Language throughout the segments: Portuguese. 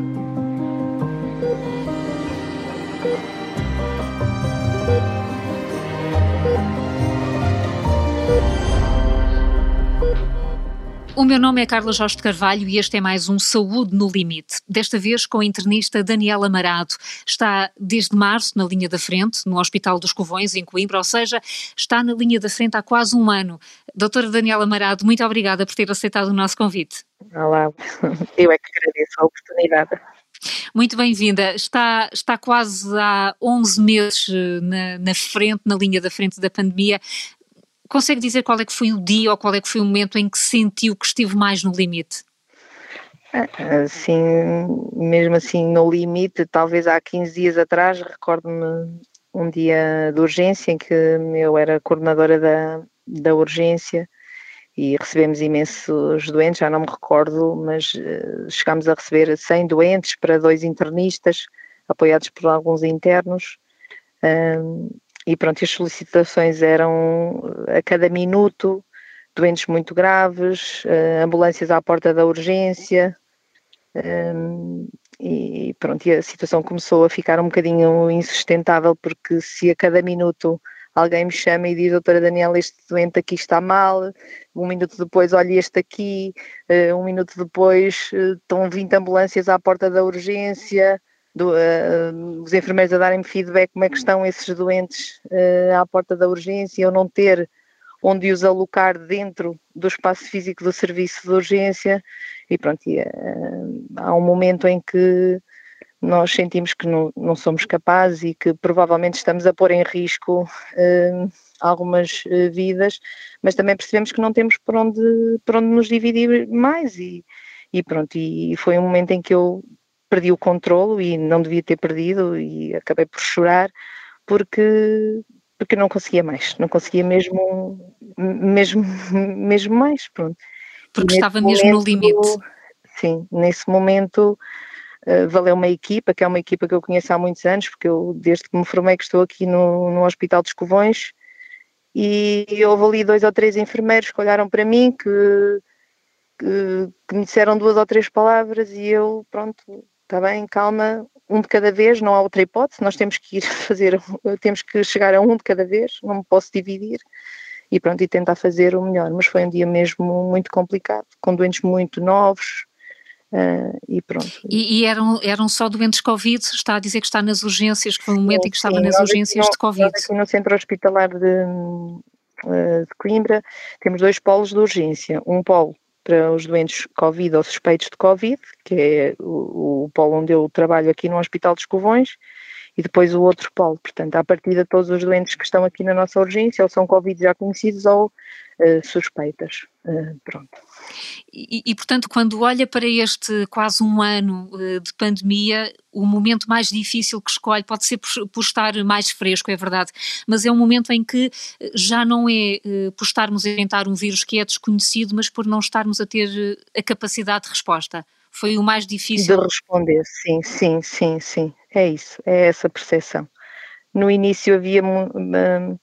Thank you. O meu nome é Carla Jorge de Carvalho e este é mais um Saúde no Limite. Desta vez com a internista Daniela Marado. Está desde março na linha da frente, no Hospital dos Covões, em Coimbra, ou seja, está na linha da frente há quase um ano. Doutora Daniela Marado, muito obrigada por ter aceitado o nosso convite. Olá, eu é que agradeço a oportunidade. Muito bem-vinda. Está, está quase há 11 meses eh, na, na frente, na linha da frente da pandemia. Consegue dizer qual é que foi o dia ou qual é que foi o momento em que sentiu que esteve mais no limite? Assim, mesmo assim no limite, talvez há 15 dias atrás, recordo-me um dia de urgência em que eu era coordenadora da, da urgência e recebemos imensos doentes, já não me recordo, mas uh, chegámos a receber 100 doentes para dois internistas, apoiados por alguns internos. E pronto, as solicitações eram eh, a cada minuto, doentes muito graves, uh, ambulâncias à porta da urgência, um, e pronto, e a situação começou a ficar um bocadinho insustentável, porque se a cada minuto alguém me chama e diz, doutora Daniela, este doente aqui está mal, um minuto depois, olha este aqui, uh, um minuto depois estão 20 ambulâncias à porta da urgência, do, uh, os enfermeiros a darem-me feedback como é que estão esses doentes uh, à porta da urgência, eu não ter onde os alocar dentro do espaço físico do serviço de urgência. E pronto, e, uh, há um momento em que nós sentimos que não, não, somos capazes e que provavelmente estamos a pôr em risco algumas vidas, mas também percebemos que não temos por onde, por onde nos dividir mais e, e pronto, e foi um momento em que eu perdi o controlo e não devia ter perdido e acabei por chorar porque porque não conseguia mais, não conseguia mesmo mesmo mesmo mais, pronto. Porque estava mesmo momento, no limite. Sim, nesse momento uh, valeu uma equipa, que é uma equipa que eu conheço há muitos anos, porque eu desde que me formei que estou aqui no, no Hospital dos Covões e houve ali dois ou três enfermeiros que olharam para mim, que, que me disseram duas ou três palavras e eu, pronto, está bem, calma, um de cada vez, não há outra hipótese, nós temos que ir fazer, temos que chegar a um de cada vez, não me posso dividir e pronto, e tentar fazer o melhor, mas foi um dia mesmo muito complicado, com doentes muito novos, Uh, e pronto. E, e, eram, eram só doentes Covid? Está a dizer que está nas urgências, que foi um momento sim, em que estava sim, nas urgências no, de Covid? aqui no centro hospitalar de, eh, de Coimbra temos dois polos de urgência. Um polo os doentes Covid ou suspeitos de Covid, que é o, o polo onde eu trabalho aqui no Hospital dos Covões, e depois o outro polo. Portanto, à partida, todos os doentes que estão aqui na nossa urgência ou são Covid já conhecidos ou uh, suspeitas. Uh, pronto. E, portanto, quando olha para este quase um ano uh, de pandemia, o momento mais difícil que escolhe pode ser por, estar mais fresco, é verdade, mas é um momento em que já não é por estarmos a inventar um vírus que é desconhecido, mas por não estarmos a ter a capacidade de resposta. Foi o mais difícil. De responder, sim, sim, sim, sim. É isso, é essa percepção. No início havia. Um,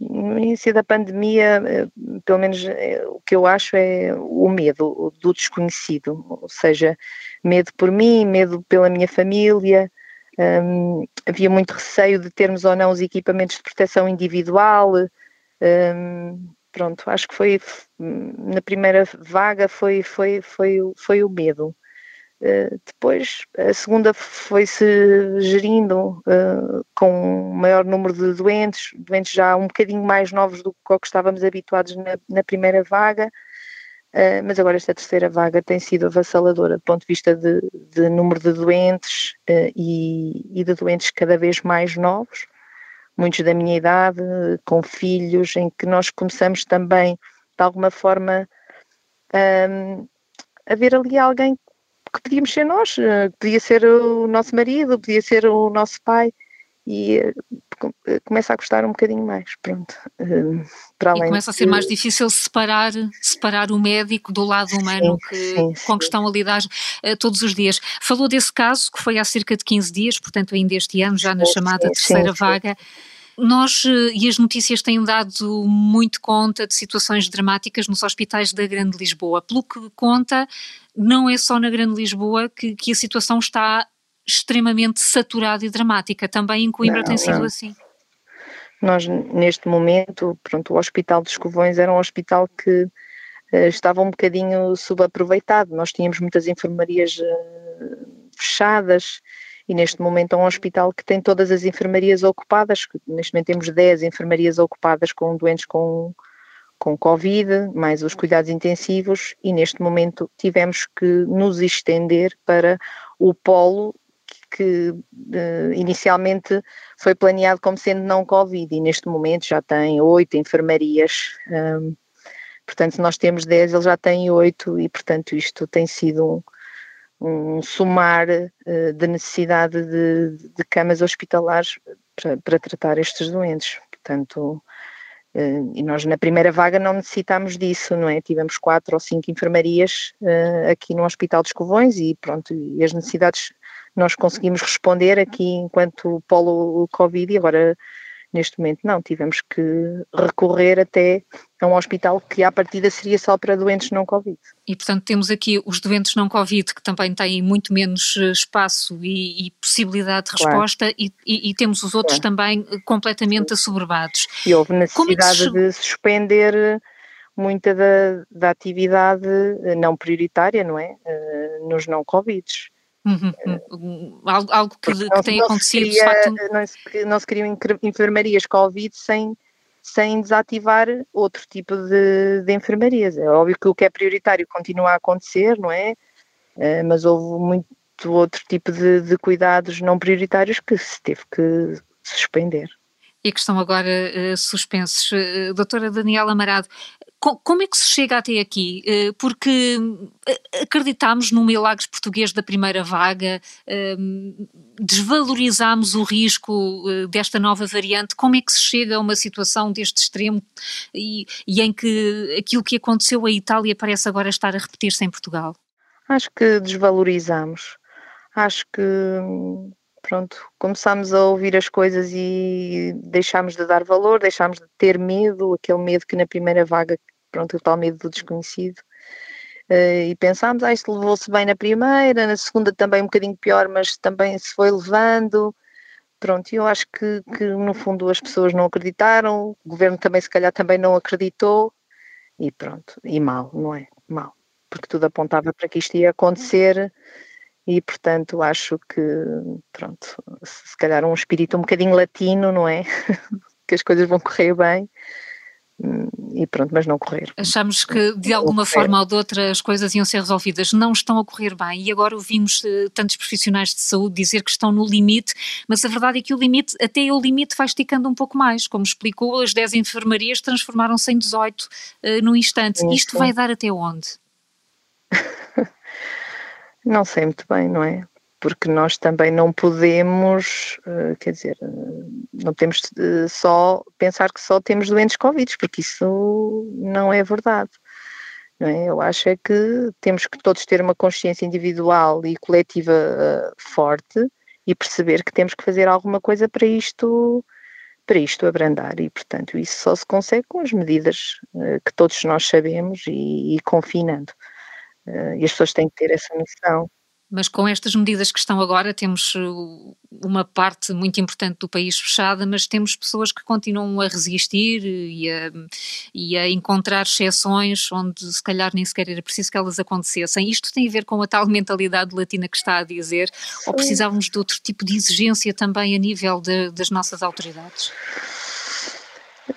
no início da pandemia, eh, pelo menos eh, o que eu acho é o medo do desconhecido, ou seja, medo por mim, medo pela minha família. Um, havia muito receio de termos ou não os equipamentos de proteção individual. Um, pronto, acho que foi na primeira vaga foi, foi, foi, foi o medo. Uh, depois, a segunda foi-se gerindo uh, com um maior número de doentes, doentes já um bocadinho mais novos do que estávamos habituados na, na primeira vaga, uh, mas agora esta terceira vaga tem sido avassaladora do ponto de vista de, de número de doentes e, e, de doentes cada vez mais novos, muitos da minha idade, com filhos, em que nós começamos também, de alguma forma, um, a ver ali alguém que podíamos ser nós, eh, podia ser o nosso marido, podia ser o nosso pai e eh, começa a custar um bocadinho mais, pronto. Para além e começa a ser mais difícil separar, separar o médico do lado humano sim, que, sim, com que estão a lidar uh, todos os dias. Falou desse caso que foi há cerca de 15 dias, portanto ainda este ano, já na chamada terceira vaga. Nós eh, e as notícias têm dado muito conta de situações dramáticas nos hospitais da Grande Lisboa. Pelo que conta, não é só na Grande Lisboa que, que a situação está extremamente saturada e dramática. Também em Coimbra não, tem sido não. assim. Nós, neste momento, pronto, o Hospital dos Covões era um hospital que uh, estava um bocadinho subaproveitado. Nós tínhamos muitas enfermarias uh, fechadas e neste momento é um hospital que tem todas as enfermarias ocupadas. Neste momento temos 10 enfermarias ocupadas com doentes com, com Covid, mais os cuidados intensivos, e neste momento tivemos que nos estender para o polo que uh, inicialmente foi planeado como sendo não Covid e neste momento já tem oito enfermarias. Um, portanto, nós temos dez, ele já tem oito e, portanto, isto tem sido um, um somar uh, de necessidade de, de camas hospitalares para, tratar estes doentes. Portanto, uh, e nós na primeira vaga não necessitámos disso, não é? Tivemos quatro ou cinco enfermarias aqui no Hospital dos Covões e pronto, e as necessidades nós conseguimos responder aqui enquanto polo Covid e agora neste momento não, tivemos que recorrer até a um hospital que à partida seria só para doentes não Covid. E portanto temos aqui os doentes não Covid que também têm muito menos eh, espaço e, e possibilidade de resposta claro. e, e, e, temos os outros claro. também eh, completamente assoberbados. E houve é necessidade é de suspender muita da, da atividade eh, não prioritária, não é? nos não Covids. Uhum, uhum. Algo, algo que, que tem acontecido. Queria, facto... não, se, não se criam enfermarias Covid sem, sem desativar outro tipo de, de enfermarias. É óbvio que o que é prioritário continua a acontecer, não é? Uh, mas houve muito outro tipo de, de cuidados não prioritários que se teve que suspender e que estão agora uh, suspensos. Uh, doutora Daniela Amarado, como é que se chega até aqui? Eh, porque eh, acreditámos no milagre português da primeira vaga, ehm, desvalorizámos o risco eh, desta nova variante. Como é que se chega a uma situação deste extremo e, e em que aquilo que aconteceu à Itália parece agora estar a repetir-se em Portugal? Acho que desvalorizamos. Acho que pronto, começámos a ouvir as coisas e deixámos de dar valor, deixámos de ter medo, aquele medo que na primeira vaga pronto, o tal medo do desconhecido. Uh, e pensámos, ah, isto levou-se bem na primeira, na segunda também um bocadinho pior, mas também se foi levando. Pronto, eu acho que, que no fundo as pessoas não acreditaram, o governo também se calhar também não acreditou, e pronto, e mal, não é? Mal, porque tudo apontava para que isto ia acontecer e portanto acho que, pronto, se calhar um espírito um bocadinho latino, não é? que as coisas vão correr bem, e pronto, mas não correr. Achamos que de alguma forma ou de outra as coisas iam ser resolvidas, não estão a correr bem e agora ouvimos uh, tantos profissionais de saúde dizer que estão no limite, mas a verdade é que o limite, até o limite vai esticando um pouco mais, como explicou, as 10 enfermarias transformaram-se em 18 uh, no instante. Sim, Isto vai dar até onde? não sei muito bem, não é? Porque nós também não podemos, eh, quer dizer, eh, não temos só pensar que só temos doentes Covid, porque isso não é verdade. Não é? Eu acho é que temos que todos ter uma consciência individual e coletiva eh, forte e perceber que temos que fazer alguma coisa para isto para isto abrandar e portanto isso só se consegue com as medidas que todos nós sabemos e, e confinando e as pessoas têm que ter essa noção mas com estas medidas que estão agora, temos uh, uma parte muito importante do país fechada, mas temos pessoas que continuam a resistir e a, e a encontrar exceções onde se calhar nem sequer era preciso que elas acontecessem. Isto tem a ver com a tal mentalidade latina que está a dizer, ou precisávamos de outro tipo de exigência também a nível de, das nossas autoridades?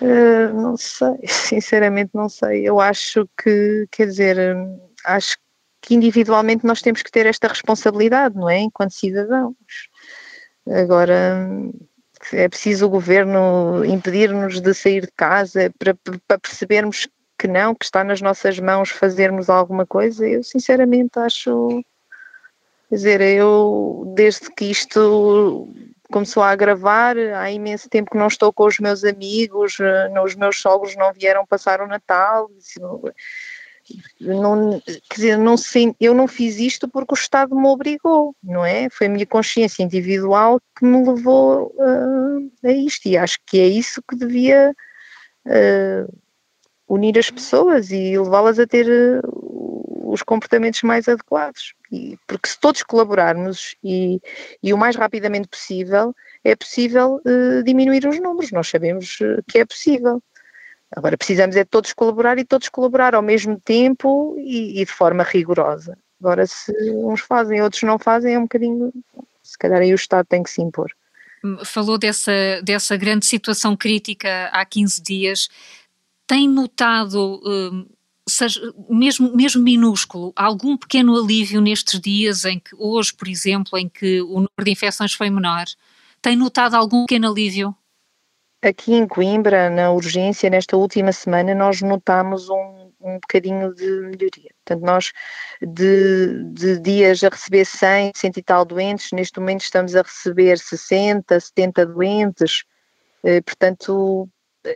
Uh, não sei, sinceramente não sei. Eu acho que, quer dizer, acho que individualmente nós temos que ter esta responsabilidade, não é? Enquanto cidadãos. Agora, é preciso o governo impedir-nos de sair de casa para, para percebermos que não, que está nas nossas mãos fazermos alguma coisa. Eu, sinceramente, acho. Quer dizer, eu, desde que isto começou a agravar, há imenso tempo que não estou com os meus amigos, os meus sogros não vieram passar o Natal não, quer dizer, não sei, eu não fiz isto porque o Estado me obrigou, não é? Foi a minha consciência individual que me levou uh, a isto e acho que é isso que devia uh, unir as pessoas e levá-las a ter uh, os comportamentos mais adequados. E, porque se todos colaborarmos e, e o mais rapidamente possível, é possível diminuir os números, nós sabemos que é possível. Agora precisamos é todos colaborar e todos colaborar ao mesmo tempo e, e, de forma rigorosa. Agora, se uns fazem, outros não fazem, é um bocadinho. Se calhar aí o Estado tem que se impor. Falou dessa, dessa grande situação crítica há 15 dias. Tem notado, hum, seja, mesmo, mesmo minúsculo, algum pequeno alívio nestes dias em que, hoje, por exemplo, em que o número de infecções foi menor? Tem notado algum pequeno alívio? Aqui em Coimbra, na urgência, nesta última semana, nós notámos um, um bocadinho de melhoria. Portanto, nós de, de, dias a receber 100, 100 e tal doentes, neste momento estamos a receber 60, 70 doentes. Eh, portanto,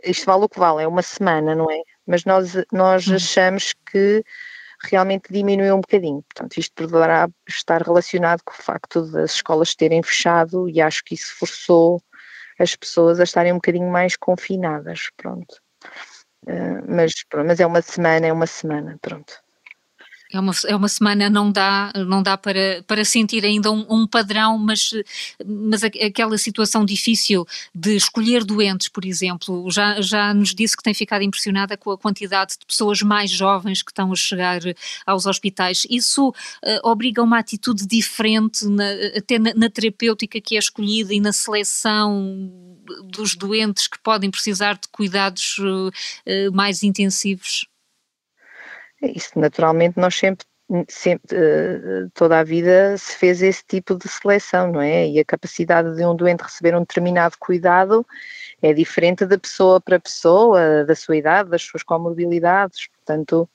isto vale o que vale, é uma semana, não é? Mas nós, nós hum. achamos que realmente diminuiu um bocadinho. Portanto, isto poderá estar relacionado com o facto das escolas terem fechado e acho que isso forçou as pessoas a estarem um bocadinho mais confinadas, pronto. Uh, mas, mas é uma semana, é uma semana, pronto. É uma, é uma semana, não dá, não dá para, para sentir ainda um, um, padrão, mas, mas aquela situação difícil de escolher doentes, por exemplo, já, já nos disse que tem ficado impressionada com a quantidade de pessoas mais jovens que estão a chegar aos hospitais. Isso uh, obriga a uma atitude diferente, na, até na, na terapêutica que é escolhida e na seleção dos doentes que podem precisar de cuidados uh, mais intensivos? Isso, naturalmente, nós sempre, sempre, eh, toda a vida se fez esse tipo de seleção, não é? E a capacidade de um doente receber um determinado cuidado é diferente de pessoa para pessoa, da sua idade, das suas comorbilidades, portanto,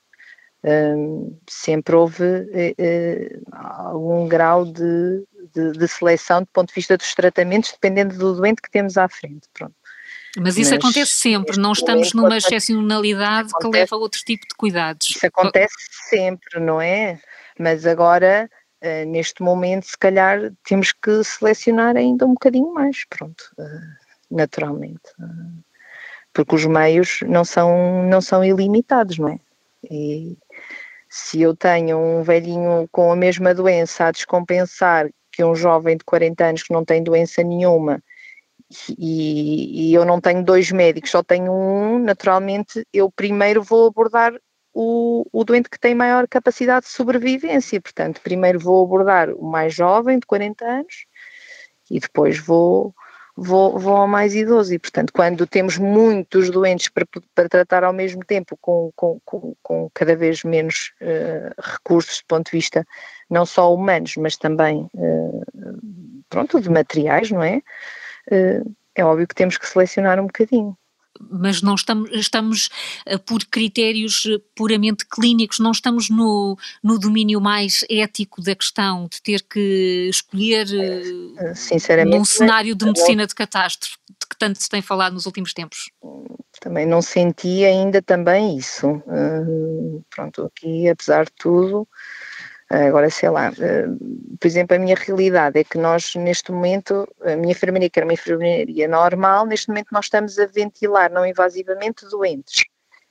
um, sempre houve uh, algum grau de, de, de, seleção do ponto de vista dos tratamentos, dependendo do doente que temos à frente. Pronto. Mas isso Mas acontece sempre, não estamos numa excepcionalidade que leva a outro tipo de cuidados. Isso acontece sempre, não é? Mas agora, uh, neste momento, se calhar temos que selecionar ainda um bocadinho mais, pronto, uh, naturalmente. Uh, porque os meios não são, não são ilimitados, não é? E se eu tenho um velhinho com a mesma doença a descompensar que um jovem de 40 anos que não tem doença nenhuma e, e, eu não tenho dois médicos, só tenho um, naturalmente eu primeiro vou abordar o, o doente que tem maior capacidade de sobrevivência, portanto, primeiro vou abordar o mais jovem, de 40 anos, e depois vou, vou, vou ao mais idoso. E, portanto, quando temos muitos doentes para, para tratar ao mesmo tempo, com, com, com, com cada vez menos uh, recursos do ponto de vista não só humanos, mas também, uh, pronto, de materiais, não é? Eh, é óbvio que temos que selecionar um bocadinho mas não estamos, estamos eh, por critérios eh, puramente clínicos, não estamos no, no domínio mais ético da questão, de ter que escolher Sinceramente, num cenário de medicina de catástrofe, de que tanto se tem falado nos últimos tempos. Também não senti ainda também isso. pronto, aqui, apesar de tudo, Agora, sei lá, eh, por exemplo, a minha realidade é que nós, neste momento, a minha enfermaria, que era uma enfermaria normal, neste momento nós estamos a ventilar não invasivamente doentes.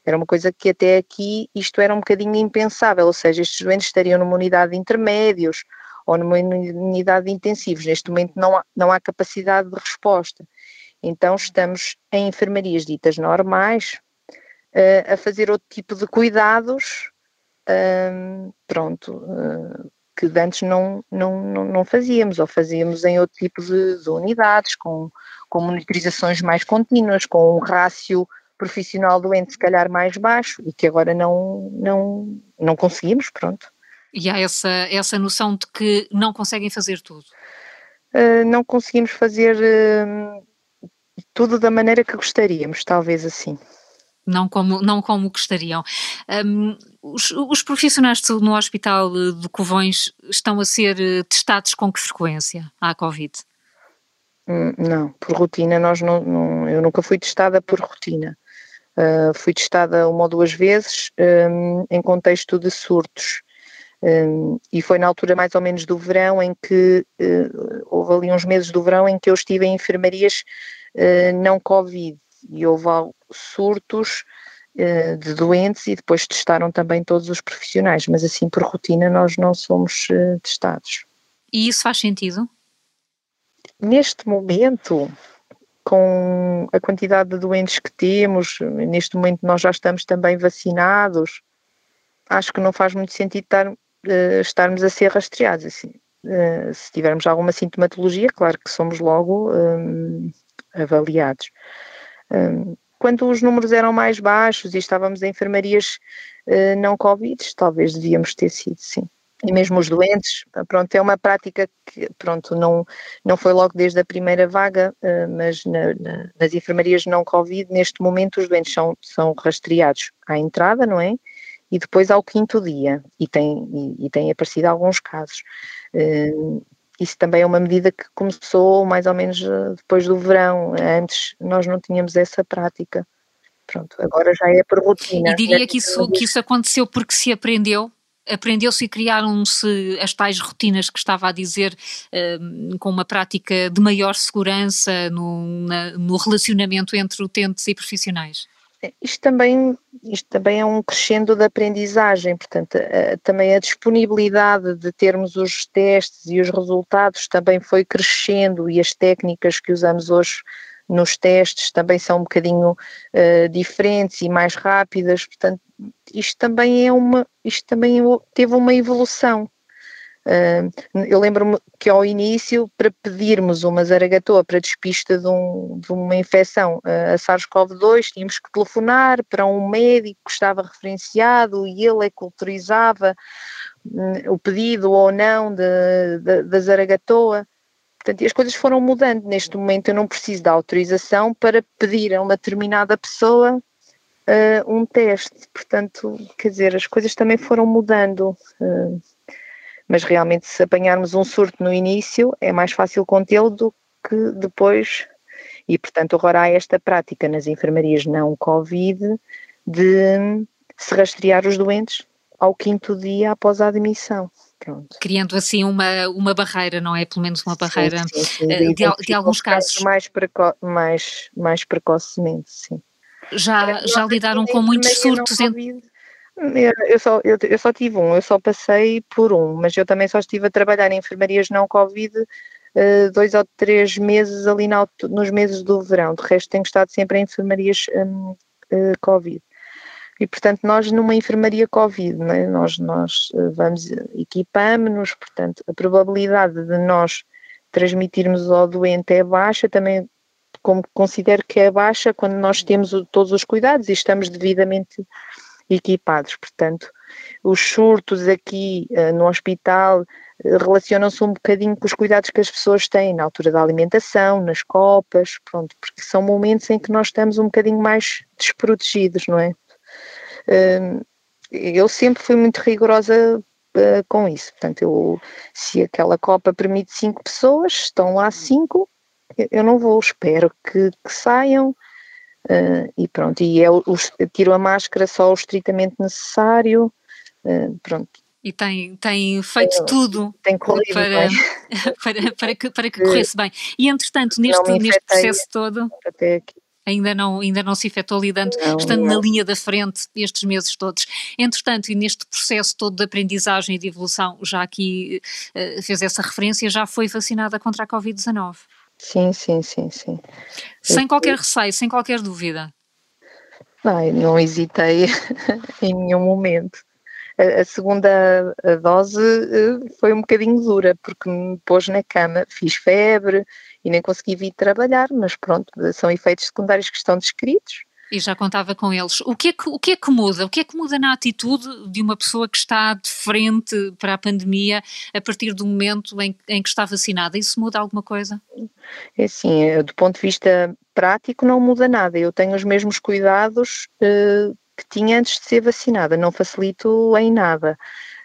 Era uma coisa que até aqui isto era um bocadinho impensável, ou seja, estes doentes estariam numa unidade de intermédios ou numa unidade de intensivos. Neste momento não há, não há capacidade de resposta. Então estamos em enfermarias ditas normais uh, a fazer outro tipo de cuidados pronto, uh, que antes não, não, não, não, fazíamos, ou fazíamos em outro tipo de, de, unidades, com, com monitorizações mais contínuas, com um rácio profissional doente se calhar mais baixo e que agora não, não, não conseguimos, pronto. E há essa, essa noção de que não conseguem fazer tudo? Uh, não conseguimos fazer uh, tudo da maneira que gostaríamos, talvez assim não como, não como gostariam. Um, os, os, profissionais no Hospital de Covões estão a ser eh, testados com que frequência à Covid? Hum, não, por rotina nós não, não, eu nunca fui testada por rotina. Uh, fui testada uma ou duas vezes um, em contexto de surtos. Um, e foi na altura mais ou menos do verão em que uh, houve ali uns meses do verão em que eu estive em enfermarias uh, não Covid e houve surtos de doentes e depois testaram também todos os profissionais, mas assim por rotina nós não somos testados. E isso faz sentido? Neste momento, com a quantidade de doentes que temos, neste momento nós já estamos também vacinados, acho que não faz muito sentido estar, uh, estarmos a ser rastreados. Assim. Uh, se tivermos alguma sintomatologia, claro que somos logo um, avaliados. Quando os números eram mais baixos e estávamos em enfermarias uh, não Covid, talvez devíamos ter sido, sim e mesmo os doentes, pronto, é uma prática que, pronto, não, não foi logo desde a primeira vaga, eh, mas na, na, nas enfermarias não Covid, neste momento os doentes são, são rastreados à entrada, não é? E depois ao quinto dia, e tem, e, e tem aparecido alguns casos. Isso também é uma medida que começou mais ou menos eh, depois do verão, antes nós não tínhamos essa prática. Pronto, agora já é por rotina. E diria que isso, que isso aconteceu porque se aprendeu aprendeu-se e criaram-se as tais rotinas que estava a dizer, uh, com uma prática de maior segurança no, na, no relacionamento entre utentes e profissionais? Isto também, isto também é um crescendo da aprendizagem, portanto, também a disponibilidade de termos os testes e os resultados também foi crescendo e as técnicas que usamos hoje nos testes também são um bocadinho uh, diferentes e mais rápidas, portanto, isto também é uma, isto também teve uma evolução. Eu lembro-me que ao início, para pedirmos uma zaragatoa para despista de, um, de uma infecção a SARS-CoV-2, tínhamos que telefonar para um médico que estava referenciado e ele é que autorizava um, o pedido ou não da zaragatoa. Portanto, as coisas foram mudando. Neste momento eu não preciso da autorização para pedir a uma determinada pessoa uh, um teste. Portanto, quer dizer, as coisas também foram mudando. Uh, mas realmente, se apanharmos um surto no início, é mais fácil contê-lo do que depois. E, portanto, agora há esta prática nas enfermarias não Covid de se rastrear os doentes ao quinto dia após a admissão. Pronto. Criando assim uma, uma barreira, não é? Pelo menos uma barreira sim, sim, sim. Eh, de, de, alguns casos. Mais, preco mais, mais precocemente, sim. Já, já lidaram com muitos surtos? Em... Eu, só, eu, eu, só tive um, eu só passei por um, mas eu também só estive a trabalhar em enfermarias não Covid uh, dois ou três meses ali na, nos meses do verão. De resto, tenho estado sempre em enfermarias um, eh, Covid. E, portanto, nós numa enfermaria Covid, é? nós, nós eh, vamos, equipamos-nos, portanto, a probabilidade de nós transmitirmos ao doente é baixa, também como considero que é baixa quando nós temos todos os cuidados e estamos devidamente equipados. Portanto, os surtos aqui uh, no hospital uh, relacionam-se um bocadinho com os cuidados que as pessoas têm na altura da alimentação, nas copas, pronto, porque são momentos em que nós estamos um bocadinho mais desprotegidos, não é? Uh, eu sempre fui muito rigorosa com isso. Portanto, eu, se aquela copa permite cinco pessoas, estão lá cinco, eu não vou, espero que, que saiam uh, e pronto, e é o, tiro a máscara só o estritamente necessário, uh, pronto. E tem, tem feito tudo tem para, para, para, que, para que corresse bem. E entretanto, neste, neste processo todo. Ainda não, ainda não se efetuou lidando, não, estando não. na linha da frente estes meses todos. Entretanto, e neste processo todo de aprendizagem e de evolução, já aqui uh, fez essa referência, já foi vacinada contra a Covid-19. Sim, sim, sim, sim. Sem qualquer receio, sem qualquer dúvida. Não, não hesitei em nenhum momento. A, a segunda dose eh, foi um bocadinho dura, porque me pôs na cama, fiz febre e nem consegui vir trabalhar, mas pronto, são efeitos secundários que estão descritos e já contava com eles. O que, é que, o que é que muda? O que é que muda na atitude de uma pessoa que está de frente para a pandemia a partir do momento em, em que está vacinada? Isso muda alguma coisa? É assim, eh, do ponto de vista prático não muda nada. Eu tenho os mesmos cuidados uh, que tinha antes de ser vacinada, não facilito em nada.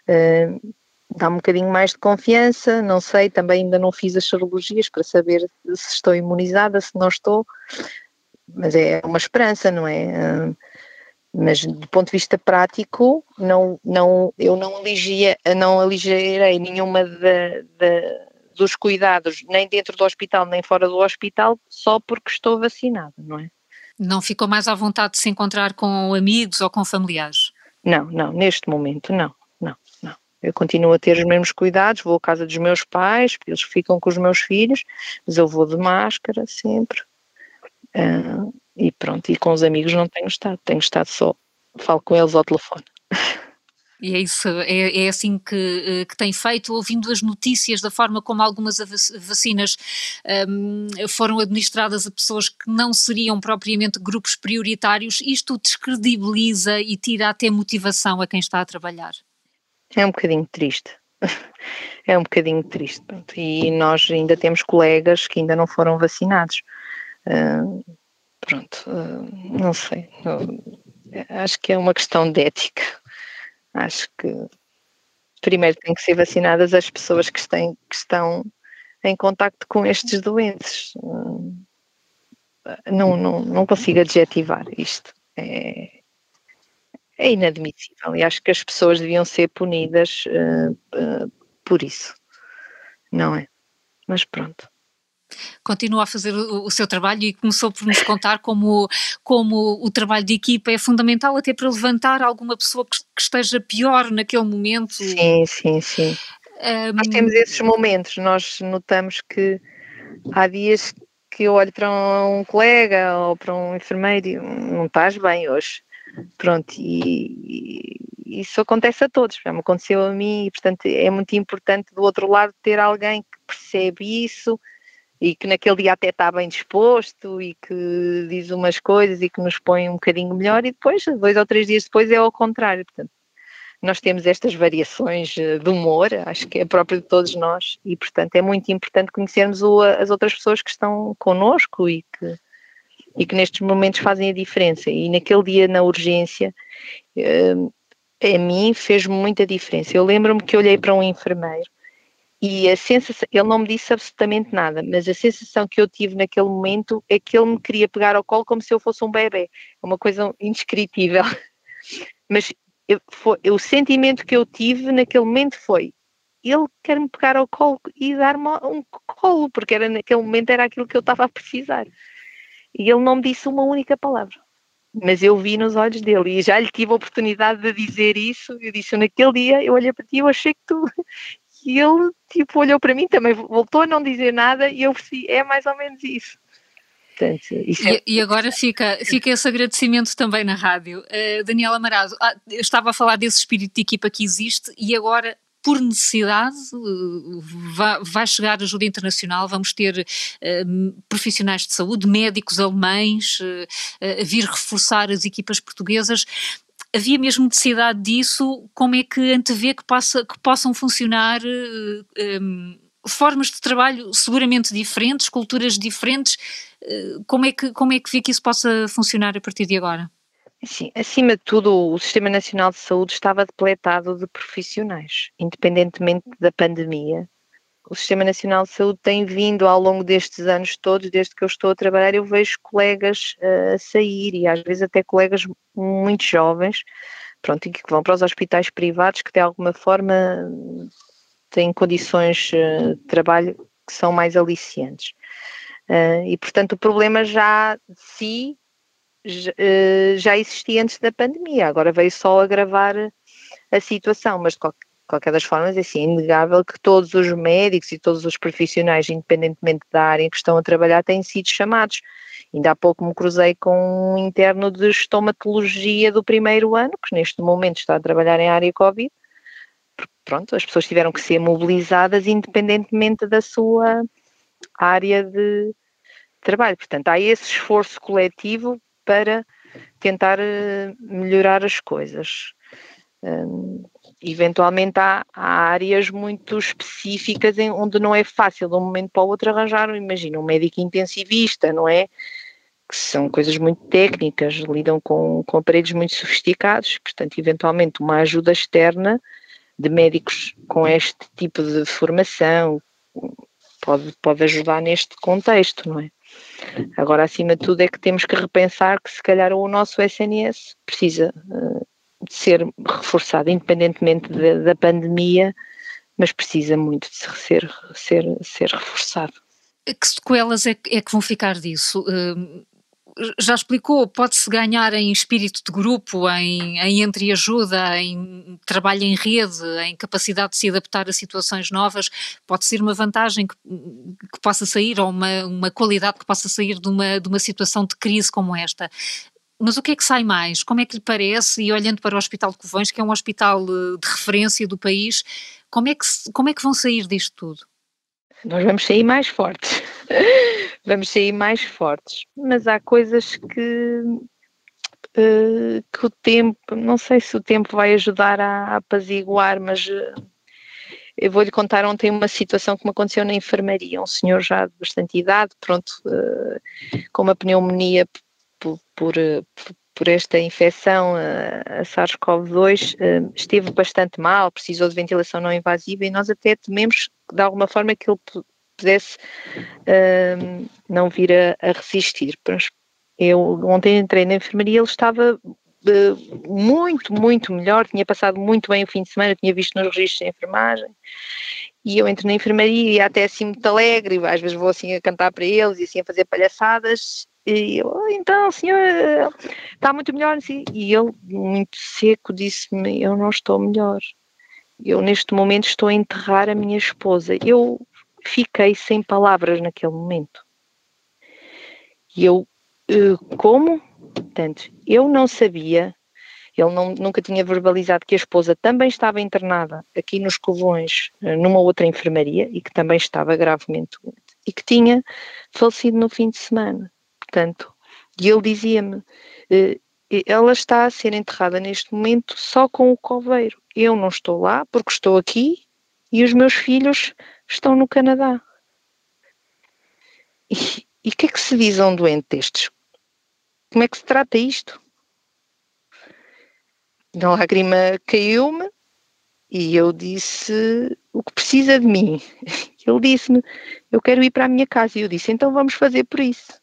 Uh, dá um bocadinho mais de confiança, não sei, também ainda não fiz as serologias para saber se estou imunizada, se não estou, mas é uma esperança, não é? Uh, mas do ponto de vista prático, não, não, eu não, aligia, não aligerei nenhuma de, de, dos cuidados, nem dentro do hospital, nem fora do hospital, só porque estou vacinada, não é? Não ficou mais à vontade de se encontrar com amigos ou com familiares? Não, não, neste momento não, não, não. Eu continuo a ter os mesmos cuidados, vou à casa dos meus pais, eles ficam com os meus filhos, mas eu vou de máscara sempre. Uh, e pronto, e com os amigos não tenho estado, tenho estado só, falo com eles ao telefone. E é isso, é, é assim que, eh, que tem feito, ouvindo as notícias da forma como algumas vacinas um, foram administradas a pessoas que não seriam propriamente grupos prioritários, isto descredibiliza e tira até motivação a quem está a trabalhar. É um bocadinho triste. É um bocadinho triste. E nós ainda temos colegas que ainda não foram vacinados. Uh, pronto, uh, não sei. acho que é uma questão de ética. Acho que primeiro têm que ser vacinadas as pessoas que, têm, que estão em contacto com estes doentes. Não, não, não consigo adjetivar isto. É, é inadmissível e acho que as pessoas deviam ser punidas uh, uh, por isso, não é? Mas pronto continua a fazer o, o, seu trabalho e começou por nos contar como, como o trabalho de equipa é fundamental até para levantar alguma pessoa que, que esteja pior naquele momento. Sim, sim, sim. Um... Nós temos esses momentos, nós notamos que há dias que eu olho para um colega ou para um enfermeiro e não estás bem hoje. Pronto, e, e isso acontece a todos, já me aconteceu a mim, e portanto é muito importante do outro lado ter alguém que percebe isso, e que naquele dia até está bem disposto e que diz umas coisas e que nos põe um bocadinho melhor e depois, dois ou três dias depois, é ao contrário. Portanto, nós temos estas variações eh, de humor, acho que é próprio de todos nós e, portanto, é muito importante conhecermos as outras pessoas que estão connosco e que, e que nestes momentos fazem a diferença. E naquele dia, na urgência, eh, a mim fez muita diferença. Eu lembro-me que olhei para um enfermeiro e a sensação, ele não me disse absolutamente nada, mas a sensação que eu tive naquele momento é que ele me queria pegar ao colo como se eu fosse um bebê. É uma coisa indescritível. Mas eu, foi, o sentimento que eu tive naquele momento foi: ele quer me pegar ao colo e dar-me um colo, porque era, naquele momento era aquilo que eu estava a precisar. E ele não me disse uma única palavra. Mas eu vi nos olhos dele e já lhe tive a oportunidade de dizer isso. Eu disse: naquele dia eu olhei para ti e achei que tu e ele tipo olhou para mim também, voltou a não dizer nada e eu percebi, é mais ou menos isso. Portanto, isso é... e, e, agora fica, fica esse agradecimento também na rádio. Uh, Daniela Amarado, ah, eu estava a falar desse espírito de equipa que existe e agora por necessidade vai, vai chegar ajuda internacional, vamos ter uh, profissionais de saúde, médicos alemães, uh, uh, vir reforçar as equipas portuguesas havia mesmo necessidade disso? Como é que antevê que, que possam funcionar um, ehm, formas de trabalho seguramente diferentes, culturas diferentes? Eh, como é, que, como é que vê que isso possa funcionar a partir de agora? Sim, acima de tudo, o Sistema Nacional de Saúde estava depletado de profissionais, independentemente da pandemia o Sistema Nacional de Saúde tem vindo ao longo destes anos todos, desde que eu estou a trabalhar, eu vejo colegas uh, sair e às vezes até colegas muito jovens, pronto, que vão para os hospitais privados que de alguma forma têm condições uh, de trabalho que são mais aliciantes. Uh, e portanto o problema já de si já existia antes da pandemia, agora veio só agravar a situação, mas de qualquer qualquer das formas, é assim, é inegável que todos os médicos e todos os profissionais, independentemente da área em que estão a trabalhar, têm sido chamados. Ainda há pouco me cruzei com um interno de estomatologia do primeiro ano, que neste momento está a trabalhar em área Covid. Pronto, as pessoas tiveram que ser mobilizadas independentemente da sua área de trabalho. Portanto, há esse esforço coletivo para tentar eh, melhorar as coisas. Hum, eventualmente há, há, áreas muito específicas em, onde não é fácil de um momento para o outro arranjar, imagina, um médico intensivista, não é? Que são coisas muito técnicas, lidam com, com aparelhos muito sofisticados, portanto, eventualmente uma ajuda externa de médicos com este tipo de formação pode, pode ajudar neste contexto, não é? Agora, acima de tudo, é que temos que repensar que se calhar o nosso SNS precisa uh, ser reforçado, independentemente de, da pandemia, mas precisa muito de ser, ser, ser reforçado. Que sequelas é, é que vão ficar disso? Uh, já explicou, pode-se ganhar em espírito de grupo, em, em entreajuda, em trabalho em rede, em capacidade de se adaptar a situações novas, pode ser uma vantagem que, que possa sair, ou uma, uma qualidade que possa sair de uma, de uma situação de crise como esta. Mas o que é que sai mais? Como é que lhe parece? E olhando para o Hospital de Covões, que é um hospital eh, de referência do país, como é que, como é que vão sair disto tudo? Nós vamos sair mais fortes. vamos sair mais fortes. Mas há coisas que, uh, que o tempo, não sei se o tempo vai ajudar a, apaziguar, mas uh, eu vou-lhe contar ontem uma situação que me aconteceu na enfermaria. Um senhor já de bastante idade, pronto, com uma pneumonia por, por, por esta infecção, a SARS-CoV-2, esteve bastante mal, precisou de ventilação não invasiva e nós até tememos de alguma forma que ele pudesse uh, não vir a, a, resistir. Eu ontem entrei na enfermaria, ele estava muito, muito melhor, tinha passado muito bem o fim de semana, tinha visto nos registros de enfermagem. E eu entro na enfermaria e até assim muito alegre, às vezes vou assim a cantar para eles e assim a fazer palhaçadas. E eu, oh, então, senhor, está muito melhor. E ele, muito seco, disse-me: Eu não estou melhor. Eu, neste momento, estou a enterrar a minha esposa. Eu fiquei sem palavras naquele momento. E eu, eh, como? Portanto, eu não sabia, ele não, nunca tinha verbalizado que a esposa também estava internada aqui nos Covões, eh, numa outra enfermaria, e que também estava gravemente doente, e que tinha falecido no fim de semana. Portanto, e ele dizia-me, eh, ela está a ser enterrada neste momento só com o coveiro. Eu não estou lá porque estou aqui e os meus filhos estão no Canadá. E o que é que se diz a um doente destes? Como é que se trata isto? A lágrima caiu-me e eu disse o que precisa de mim. Ele disse-me, eu quero ir para a minha casa. E eu disse, então vamos fazer por isso.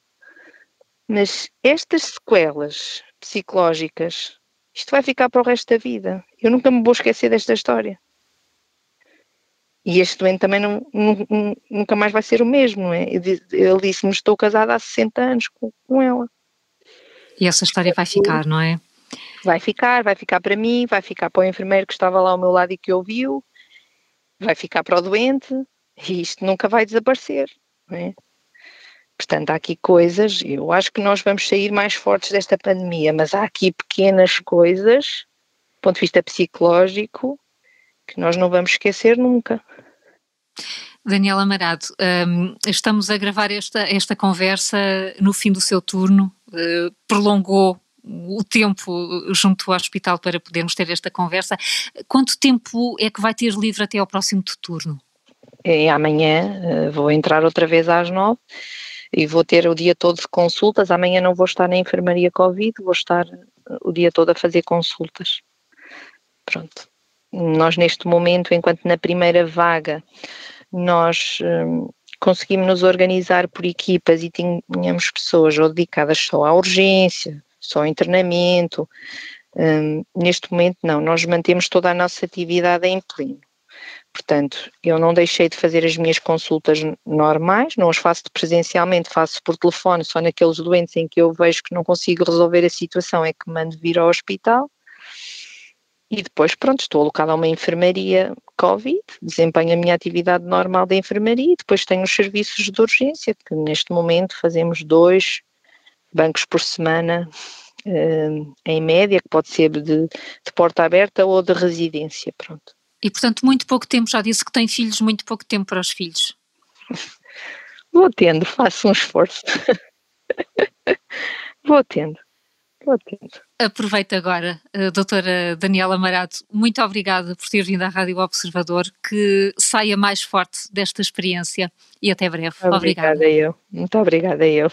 Mas estas sequelas psicológicas, isto vai ficar para o resto da vida. Eu nunca me vou esquecer desta história. E este doente também não, nunca mais vai ser o mesmo, não é? Ele disse-me: Estou casada há 60 anos com, com ela. E essa história vai ficar, não é? Vai ficar, vai ficar para mim, vai ficar para o enfermeiro que estava lá ao meu lado e que ouviu, vai ficar para o doente, e isto nunca vai desaparecer, não é? Portanto, há aqui coisas, eu acho que nós vamos sair mais fortes desta pandemia, mas há aqui pequenas coisas, do ponto de vista psicológico, que nós não vamos esquecer nunca. Daniela Amarado, um, estamos a gravar esta, esta conversa no fim do seu turno, uh, prolongou o tempo junto ao hospital para podermos ter esta conversa. Quanto tempo é que vai ter livre até ao próximo turno? É, amanhã uh, vou entrar outra vez às nove e vou ter o dia todo de consultas. Amanhã não vou estar na enfermaria Covid, vou estar o dia todo a fazer consultas. Pronto. Nós, neste momento, enquanto na primeira vaga, nós um, conseguimos nos organizar por equipas e tínhamos pessoas ou dedicadas só à urgência, só ao internamento. Um, neste momento, não, nós mantemos toda a nossa atividade em pleno. Portanto, eu não deixei de fazer as minhas consultas normais, não as faço presencialmente, faço por telefone, só naqueles doentes em que eu vejo que não consigo resolver a situação é que mando vir ao hospital. E depois, pronto, estou alocada a uma enfermaria Covid, desempenho a minha atividade normal de enfermaria e depois tenho os serviços de urgência, que neste momento fazemos dois bancos por semana, eh, em média, que pode ser de, de porta aberta ou de residência, pronto. E portanto, muito pouco tempo, já disse que tem filhos, muito pouco tempo para os filhos. Vou tendo, faço um esforço. Vou tendo. Aproveito agora, uh, doutora Daniela Amarato, muito obrigada por ter vindo à Rádio Observador, que saia mais forte desta experiência e até breve. Obrigada, obrigada. eu. Muito obrigada eu.